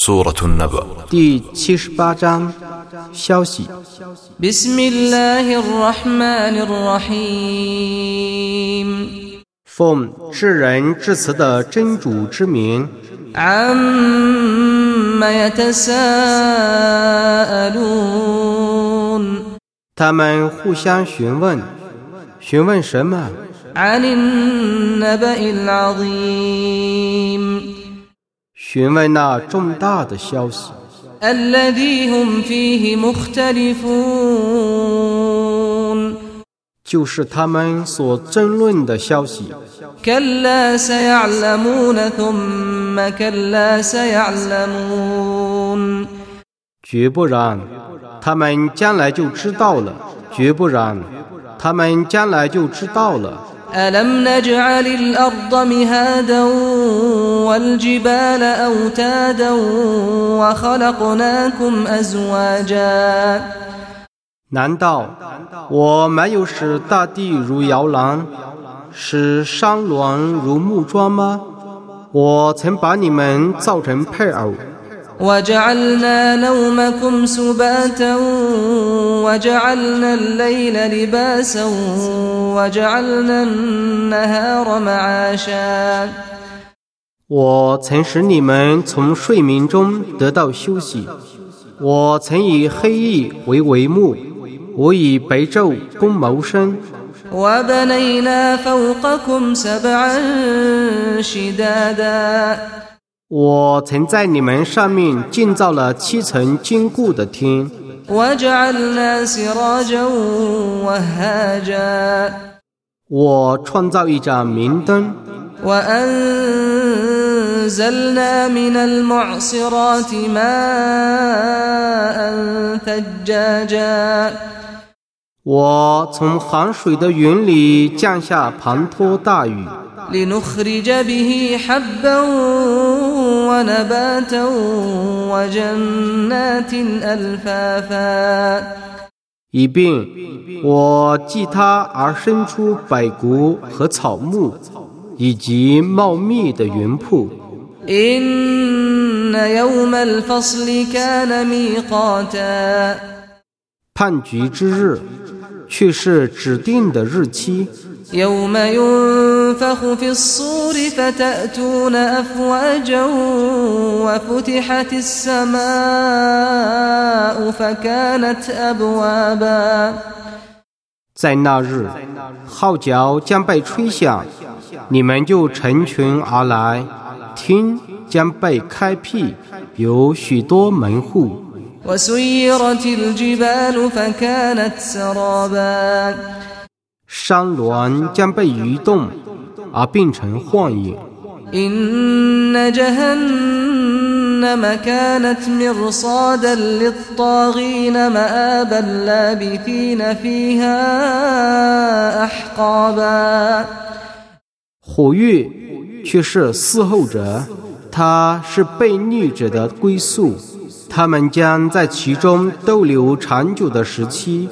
سورة النبأ 第七十八章消息。 بسم الله الرحمن الرحيم 奉至仁至慈的真主之名， عم يتساءلون 他们互相询问，询问什么？ عن النبأ العظيم 询问那重大的消息，就是他们所争论的消息。绝不然，他们将来就知道了。绝不然，他们将来就知道了。ألم نجعل الأرض مهادا والجبال أوتادا وخلقناكم أزواجا 难道我没有使大地如摇篮，使山峦如木桩吗？我曾把你们造成配偶， وجعلنا نومكم سباتا وجعلنا الليل لباسا وجعلنا النهار معاشا 我曾使你们从睡眠中得到休息。我曾以黑夜为帷幕，我以白昼供谋生。 وبنينا فوقكم سبعا شدادا 我曾在你们上面建造了七层坚固的天， وجعلنا سراجا وهاجا 我创造一盏明灯， وأنزلنا من المعصرات ماء ثجاجا 我从含水的云里降下滂沱大雨， لنخرج به حبا ونباتا وجنات ألفافا 以便我继它而生出百谷和草木，以及茂密的云瀑。 إن يوم الفصل كان ميقاتا 判局之日，却是指定的日期。 يوم ينفخ في الصور فتأتون أفواجا وفتحت السماء فكانت أبوابا 在那日，号角将被吹响，你们就成群而来，天将被开辟，有许多门户。 وسيرت الجبال فكانت سرابا 山峦将被移动， 而变成幻影。火玉却是伺候者他是被虐者的归宿。他们将在其中逗留长久的时期。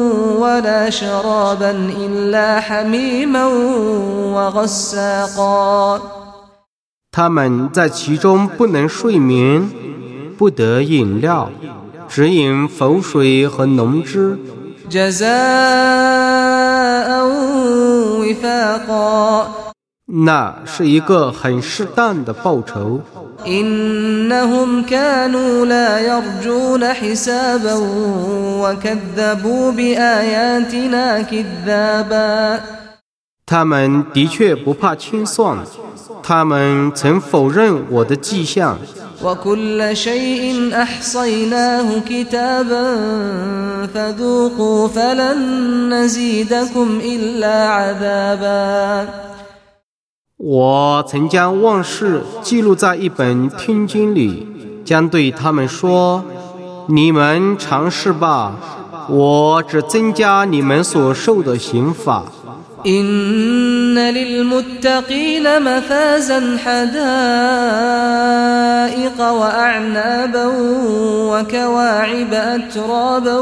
لا يذوقون فيها بردا ولا شرابا إلا حميما وغساقا 他们在其中不能睡眠，不得饮料，只饮浮水和浓汁， جزاء وفاقا 那是一个很适当的报酬。 إنهم كانوا لا يرجون حسابا وكذبوا بآياتنا كذابا 他们的确不怕清算，他们曾否认我的迹象。 وكل شيء أحصيناه كتابا فذوقوا فلن نزيدكم إلا عذابا 我曾将万事记录在一本天经里，将对他们说：“你们尝试吧，我只增加你们所受的刑罚。 إن للمتقين مفازا حدائق وأعنابا وكواعب أترابا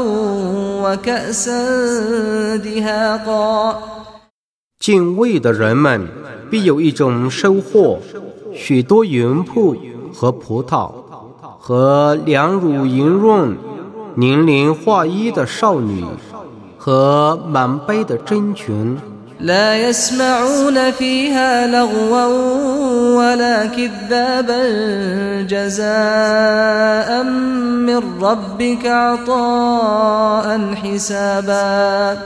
وكأسا دهاقا 敬畏的人们必有一种收获：许多云瀑和葡萄，和两乳莹润、年龄化一的少女，和满杯的真群。لا يسمعون فيها لغوا ولا كذابا جزاء من ربك عطاء حسابا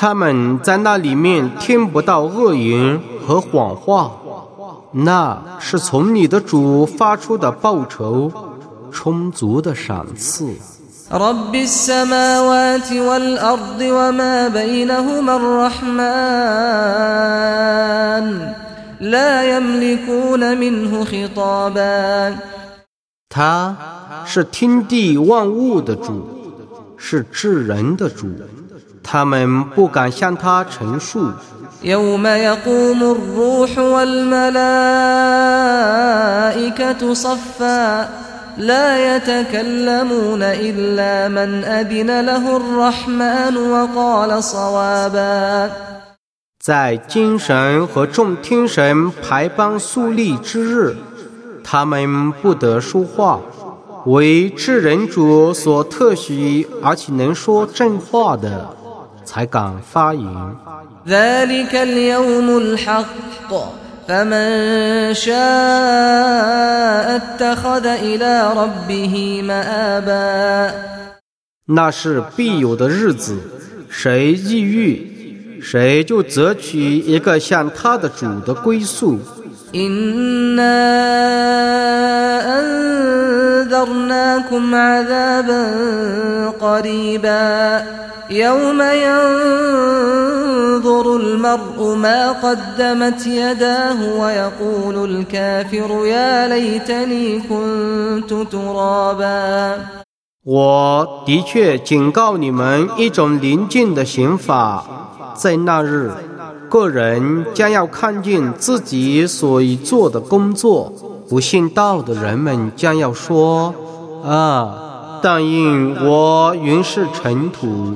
他们在那里面听不到恶言和谎话，那是从你的主发出的报酬，充足的赏赐。رب السماوات والأرض وما بينهما الرحمن لا يملكون منه خطابا 他是天地万物的主，是治人的主， 他们不敢向他陈述。 يوم يقوم الروح والملائكة صفا لا يتكلمون إلا من أذن له الرحمن وقال صوابا 在精神和众天神排班肃立之日，他们不得说话，为至人主所特许，而且能说正话的， 才敢发言。 ذلك اليوم الحق فمن شاء اتخذ إلى ربه مآبا 那是必有的日子，谁抑郁，谁就择取一个向他的主的归宿。 إنا أنذرناكم عذابا قريبا يوم ينظر المرء ما قدمت يداه ويقول الكافر يا ليتني كنت ترابا 我的确警告你们一种临近的刑罚，在那日，个人将要看见自己所已做的工作。 不信道的人们将要说：“啊，但因我原是尘土。”